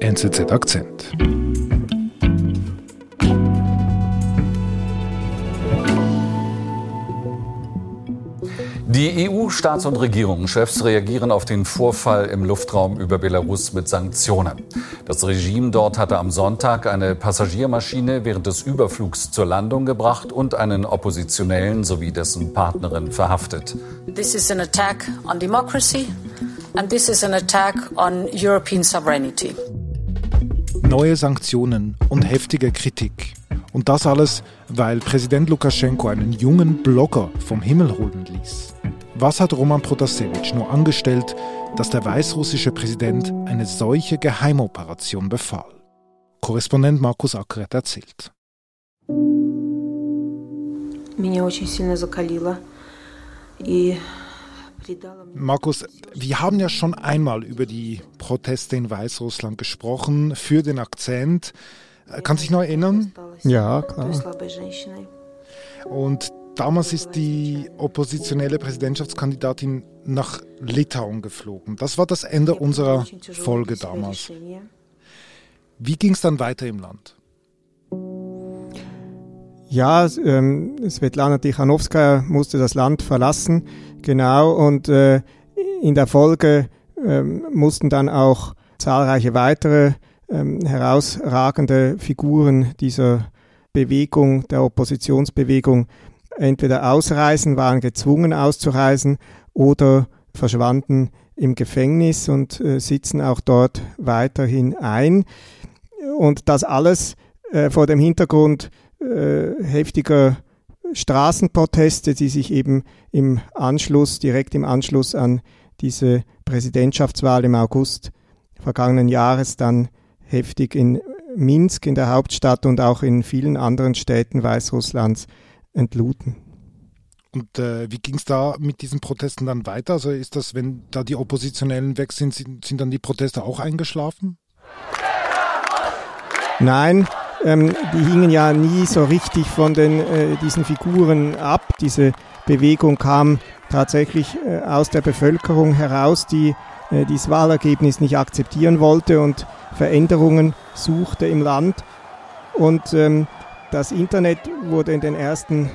NZZ Akzent. Die EU-Staats- und Regierungschefs reagieren auf den Vorfall im Luftraum über Belarus mit Sanktionen. Das Regime dort hatte am Sonntag eine Passagiermaschine während des Überflugs zur Landung gebracht und einen Oppositionellen sowie dessen Partnerin verhaftet. This is an attack on democracy and this is an attack on European sovereignty. Neue Sanktionen und heftige Kritik. Und das alles, weil Präsident Lukaschenko einen jungen Blogger vom Himmel holen ließ. Was hat Roman Protasevich nur angestellt, dass der weißrussische Präsident eine solche Geheimoperation befahl? Korrespondent Markus Ackert erzählt. Markus, wir haben ja schon einmal über die Proteste in Weißrussland gesprochen, für den Akzent. Kannst du dich noch erinnern? Ja, klar. Und damals ist die oppositionelle Präsidentschaftskandidatin nach Litauen geflogen. Das war das Ende unserer Folge damals. Wie ging es dann weiter im Land? Ja, ähm, Svetlana Tichanowskaja musste das Land verlassen, genau, und äh, in der Folge äh, mussten dann auch zahlreiche weitere ähm, herausragende Figuren dieser Bewegung, der Oppositionsbewegung, entweder ausreisen, waren gezwungen auszureisen oder verschwanden im Gefängnis und äh, sitzen auch dort weiterhin ein. Und das alles äh, vor dem Hintergrund äh, heftiger Straßenproteste, die sich eben im Anschluss, direkt im Anschluss an diese Präsidentschaftswahl im August vergangenen Jahres dann heftig in Minsk, in der Hauptstadt und auch in vielen anderen Städten Weißrusslands entluden. Und äh, wie ging es da mit diesen Protesten dann weiter? Also ist das, wenn da die Oppositionellen weg sind, sind, sind dann die Proteste auch eingeschlafen? Nein, ähm, die hingen ja nie so richtig von den, äh, diesen Figuren ab. Diese Bewegung kam tatsächlich äh, aus der Bevölkerung heraus, die äh, dieses Wahlergebnis nicht akzeptieren wollte und Veränderungen suchte im Land. Und ähm, das Internet wurde in den ersten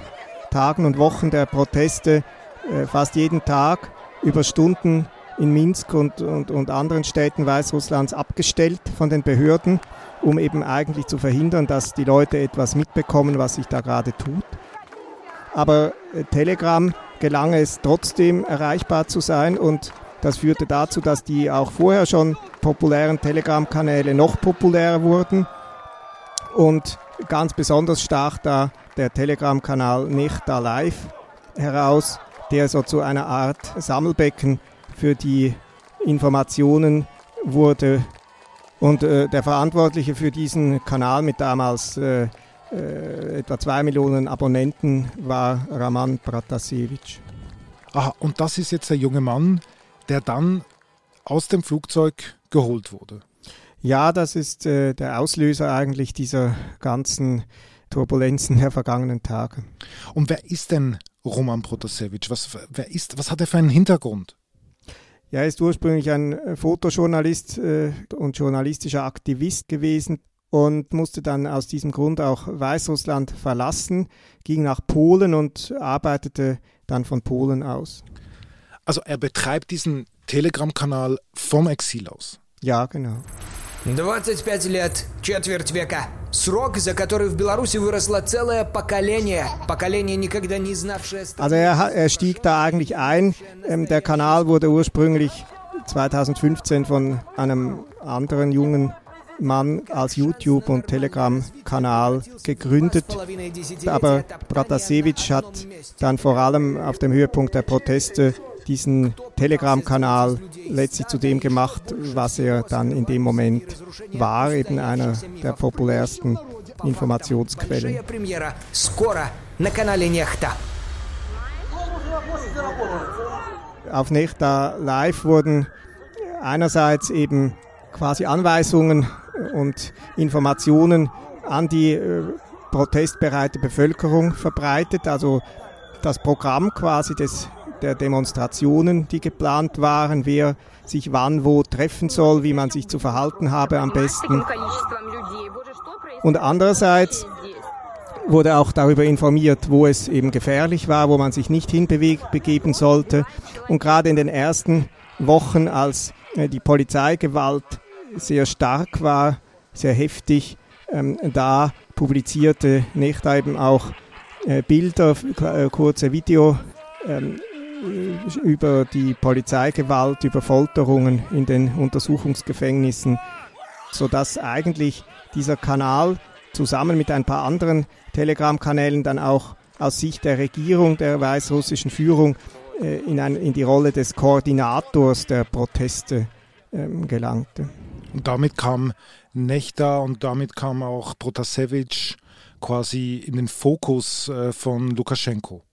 Tagen und Wochen der Proteste äh, fast jeden Tag über Stunden in Minsk und, und, und anderen Städten Weißrusslands abgestellt von den Behörden, um eben eigentlich zu verhindern, dass die Leute etwas mitbekommen, was sich da gerade tut. Aber äh, Telegram gelang es trotzdem erreichbar zu sein und das führte dazu, dass die auch vorher schon populären Telegram-Kanäle noch populärer wurden und ganz besonders stach da der Telegram-Kanal Nechta Live heraus, der so zu einer Art Sammelbecken für die Informationen wurde. Und äh, der Verantwortliche für diesen Kanal mit damals äh, äh, etwa zwei Millionen Abonnenten war Raman Pratasevich. Aha, und das ist jetzt der junge Mann, der dann aus dem Flugzeug geholt wurde. Ja, das ist äh, der Auslöser eigentlich dieser ganzen Turbulenzen der vergangenen Tage. Und wer ist denn Roman Protasevich? Was, wer ist, was hat er für einen Hintergrund? Ja, er ist ursprünglich ein äh, Fotojournalist äh, und journalistischer Aktivist gewesen und musste dann aus diesem Grund auch Weißrussland verlassen, ging nach Polen und arbeitete dann von Polen aus. Also er betreibt diesen Telegram-Kanal vom Exil aus. Ja, genau. 25 Jahre, Vierteljahrhundert. Срок, за который в Беларуси выросло целое поколение. Поколение, никогда не знавшее... Also er, er stieg da eigentlich ein. Ähm, der Kanal wurde ursprünglich 2015 von einem anderen jungen Mann als YouTube- und Telegram-Kanal gegründet. Aber Pratasevich hat dann vor allem auf dem Höhepunkt der Proteste diesen Telegram-Kanal letztlich zu dem gemacht, was er dann in dem Moment war, eben einer der populärsten Informationsquellen. Auf Nechta Live wurden einerseits eben quasi Anweisungen und Informationen an die äh, protestbereite Bevölkerung verbreitet, also das Programm quasi des der Demonstrationen, die geplant waren, wer sich wann wo treffen soll, wie man sich zu verhalten habe am besten. Und andererseits wurde auch darüber informiert, wo es eben gefährlich war, wo man sich nicht hinbegeben sollte. Und gerade in den ersten Wochen, als äh, die Polizeigewalt sehr stark war, sehr heftig, ähm, da publizierte Nechta eben auch äh, Bilder, äh, kurze Video ähm, über die Polizeigewalt, über Folterungen in den Untersuchungsgefängnissen, sodass eigentlich dieser Kanal zusammen mit ein paar anderen Telegram-Kanälen dann auch aus Sicht der Regierung, der weißrussischen Führung, äh, in, ein, in die Rolle des Koordinators der Proteste ähm, gelangte. Und damit kam Nechta und damit kam auch Protasevich quasi in den Fokus äh, von Lukaschenko.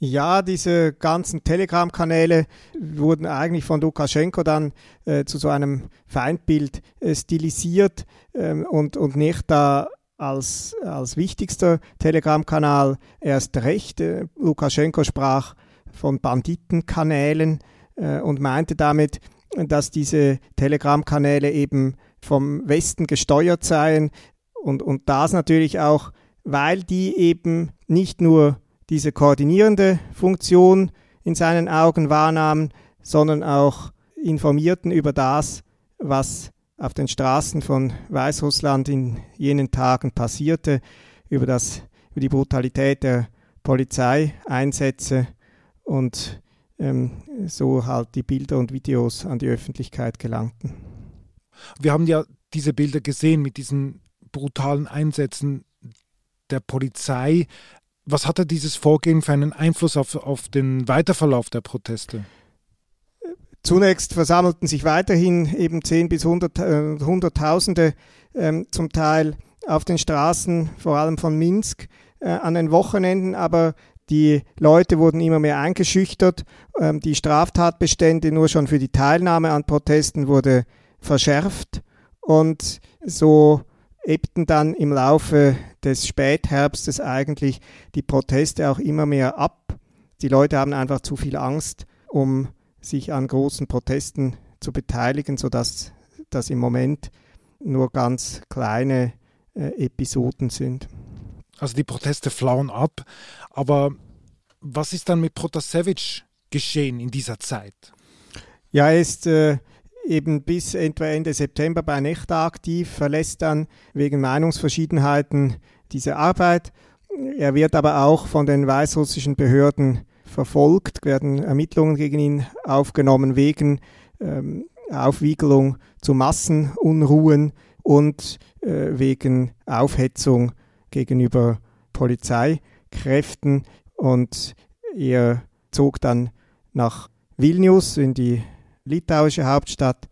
Ja, diese ganzen Telegram-Kanäle wurden eigentlich von Lukaschenko dann äh, zu so einem Feindbild äh, stilisiert ähm, und, und nicht da als, als wichtigster Telegram-Kanal erst recht. Äh, Lukaschenko sprach von Banditenkanälen äh, und meinte damit, dass diese Telegram-Kanäle eben vom Westen gesteuert seien und, und das natürlich auch, weil die eben nicht nur diese koordinierende Funktion in seinen Augen wahrnahmen, sondern auch informierten über das, was auf den Straßen von Weißrussland in jenen Tagen passierte, über, das, über die Brutalität der Polizeieinsätze und ähm, so halt die Bilder und Videos an die Öffentlichkeit gelangten. Wir haben ja diese Bilder gesehen mit diesen brutalen Einsätzen der Polizei. Was hatte dieses Vorgehen für einen Einfluss auf, auf den Weiterverlauf der Proteste? Zunächst versammelten sich weiterhin eben 10 bis 100, äh, Hunderttausende ähm, zum Teil auf den Straßen, vor allem von Minsk, äh, an den Wochenenden, aber die Leute wurden immer mehr eingeschüchtert. Ähm, die Straftatbestände nur schon für die Teilnahme an Protesten wurde verschärft und so ebbten dann im Laufe des Spätherbstes eigentlich die Proteste auch immer mehr ab. Die Leute haben einfach zu viel Angst, um sich an großen Protesten zu beteiligen, sodass das im Moment nur ganz kleine äh, Episoden sind. Also die Proteste flauen ab, aber was ist dann mit Protasevich geschehen in dieser Zeit? Ja, er ist äh, eben bis etwa Ende September bei Nechta aktiv, verlässt dann wegen Meinungsverschiedenheiten diese Arbeit. Er wird aber auch von den weißrussischen Behörden verfolgt, werden Ermittlungen gegen ihn aufgenommen wegen ähm, Aufwiegelung zu Massenunruhen und äh, wegen Aufhetzung gegenüber Polizeikräften. Und er zog dann nach Vilnius in die litauische Hauptstadt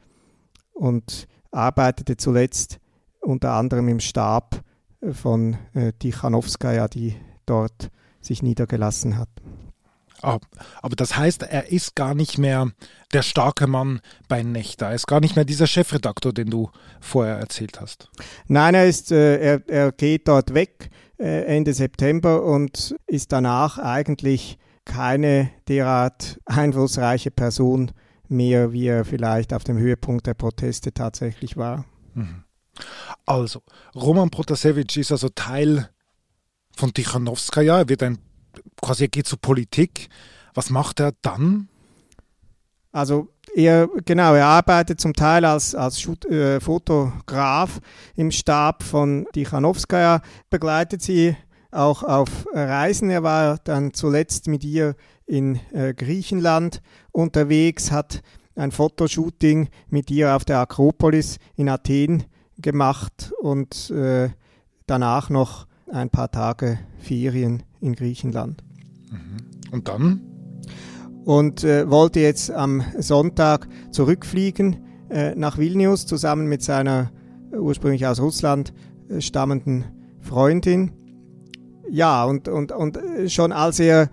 und arbeitete zuletzt unter anderem im Stab von äh, Tichanowskaja, die dort sich niedergelassen hat. Ah, aber das heißt, er ist gar nicht mehr der starke Mann bei Nächter. Er ist gar nicht mehr dieser Chefredaktor, den du vorher erzählt hast. Nein, er, ist, äh, er, er geht dort weg äh, Ende September und ist danach eigentlich keine derart einflussreiche Person mehr, wie er vielleicht auf dem Höhepunkt der Proteste tatsächlich war. Mhm. Also, Roman Protasevich ist also Teil von Tichanowskaja. Er wird ein, quasi er geht zur Politik. Was macht er dann? Also er, genau, er arbeitet zum Teil als, als äh, Fotograf im Stab von Tichanowskaja, begleitet sie auch auf Reisen. Er war dann zuletzt mit ihr in äh, Griechenland unterwegs, hat ein Fotoshooting mit ihr auf der Akropolis in Athen gemacht und äh, danach noch ein paar Tage Ferien in Griechenland. Mhm. Und dann? Und äh, wollte jetzt am Sonntag zurückfliegen äh, nach Vilnius zusammen mit seiner ursprünglich aus Russland äh, stammenden Freundin. Ja, und, und, und äh, schon als er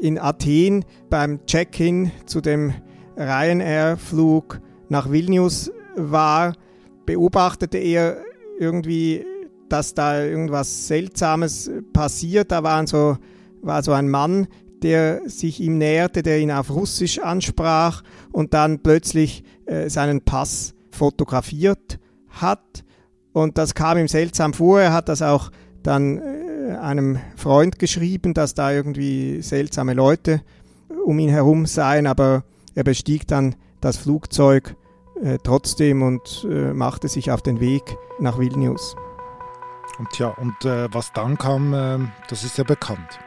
in Athen beim Check-in zu dem Ryanair-Flug nach Vilnius war, beobachtete er irgendwie, dass da irgendwas Seltsames passiert. Da waren so, war so ein Mann, der sich ihm näherte, der ihn auf Russisch ansprach und dann plötzlich äh, seinen Pass fotografiert hat. Und das kam ihm seltsam vor. Er hat das auch dann äh, einem Freund geschrieben, dass da irgendwie seltsame Leute um ihn herum seien, aber er bestieg dann das Flugzeug äh, trotzdem und äh, machte sich auf den Weg nach Vilnius. Und ja, und äh, was dann kam, äh, das ist ja bekannt.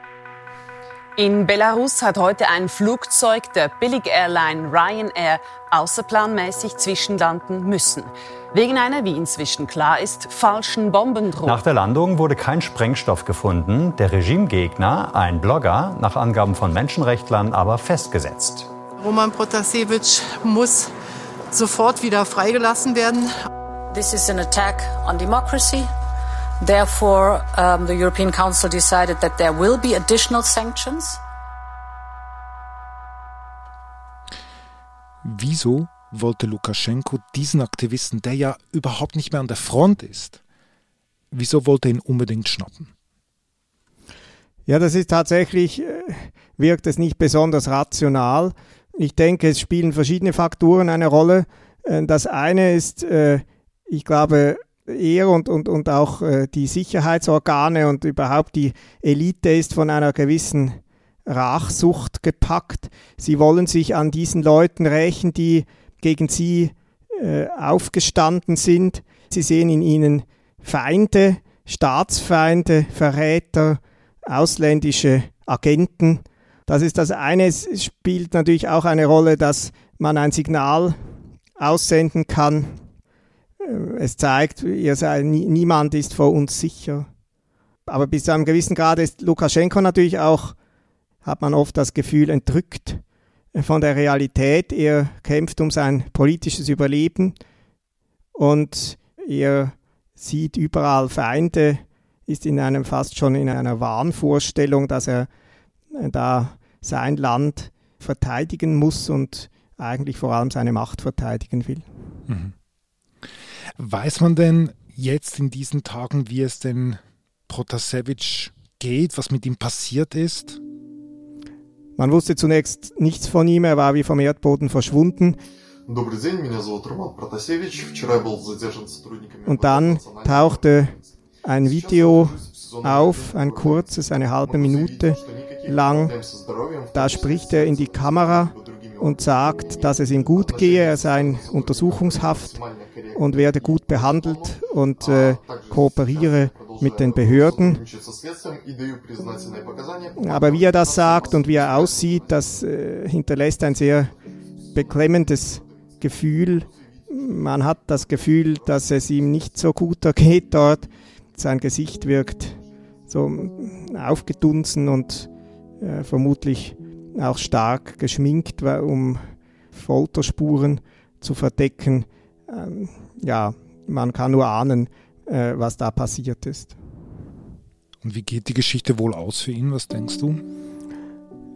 In Belarus hat heute ein Flugzeug der Billig-Airline Ryanair außerplanmäßig zwischenlanden müssen. Wegen einer, wie inzwischen klar ist, falschen Bombendrohung. Nach der Landung wurde kein Sprengstoff gefunden, der Regimegegner, ein Blogger, nach Angaben von Menschenrechtlern aber festgesetzt. Roman Protasevich muss sofort wieder freigelassen werden. This is an attack on democracy. Therefore, um, the European Council decided that there will be additional sanctions. Wieso wollte Lukaschenko diesen Aktivisten, der ja überhaupt nicht mehr an der Front ist, wieso wollte er ihn unbedingt schnappen? Ja, das ist tatsächlich, äh, wirkt es nicht besonders rational. Ich denke, es spielen verschiedene Faktoren eine Rolle. Äh, das eine ist, äh, ich glaube, er und, und, und auch die Sicherheitsorgane und überhaupt die Elite ist von einer gewissen Rachsucht gepackt. Sie wollen sich an diesen Leuten rächen, die gegen sie äh, aufgestanden sind. Sie sehen in ihnen Feinde, Staatsfeinde, Verräter, ausländische Agenten. Das ist das eine. Es spielt natürlich auch eine Rolle, dass man ein Signal aussenden kann. Es zeigt, ihr seid, niemand ist vor uns sicher. Aber bis zu einem gewissen Grad ist Lukaschenko natürlich auch, hat man oft das Gefühl, entrückt von der Realität. Er kämpft um sein politisches Überleben und er sieht überall Feinde, ist in einem fast schon in einer Wahnvorstellung, dass er da sein Land verteidigen muss und eigentlich vor allem seine Macht verteidigen will. Mhm. Weiß man denn jetzt in diesen Tagen, wie es denn Protasevich geht, was mit ihm passiert ist? Man wusste zunächst nichts von ihm, er war wie vom Erdboden verschwunden. Und dann tauchte ein Video auf, ein kurzes, eine halbe Minute lang. Da spricht er in die Kamera und sagt, dass es ihm gut gehe, er sei in Untersuchungshaft und werde gut behandelt und äh, kooperiere mit den Behörden. Aber wie er das sagt und wie er aussieht, das äh, hinterlässt ein sehr beklemmendes Gefühl. Man hat das Gefühl, dass es ihm nicht so gut ergeht dort. Sein Gesicht wirkt so aufgedunsen und äh, vermutlich auch stark geschminkt, um Folterspuren zu verdecken. Ähm, ja, man kann nur ahnen, äh, was da passiert ist. Und wie geht die Geschichte wohl aus für ihn? Was denkst du?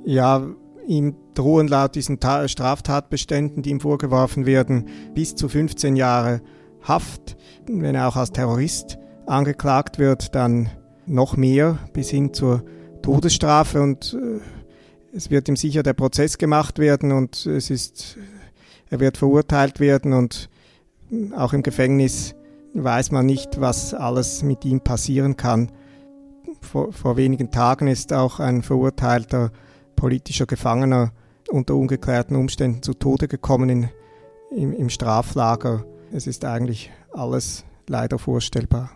Ja, ihm drohen laut diesen Ta Straftatbeständen, die ihm vorgeworfen werden, bis zu 15 Jahre Haft. Wenn er auch als Terrorist angeklagt wird, dann noch mehr bis hin zur Todesstrafe und äh, es wird ihm sicher der Prozess gemacht werden und es ist, er wird verurteilt werden und auch im Gefängnis weiß man nicht, was alles mit ihm passieren kann. Vor, vor wenigen Tagen ist auch ein verurteilter politischer Gefangener unter ungeklärten Umständen zu Tode gekommen in, im, im Straflager. Es ist eigentlich alles leider vorstellbar.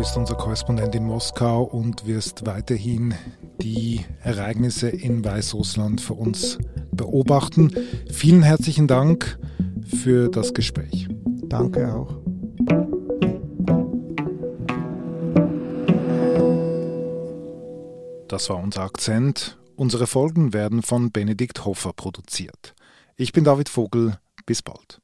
Bist unser Korrespondent in Moskau und wirst weiterhin die Ereignisse in Weißrussland für uns beobachten. Vielen herzlichen Dank für das Gespräch. Danke auch. Das war unser Akzent. Unsere Folgen werden von Benedikt Hoffer produziert. Ich bin David Vogel. Bis bald.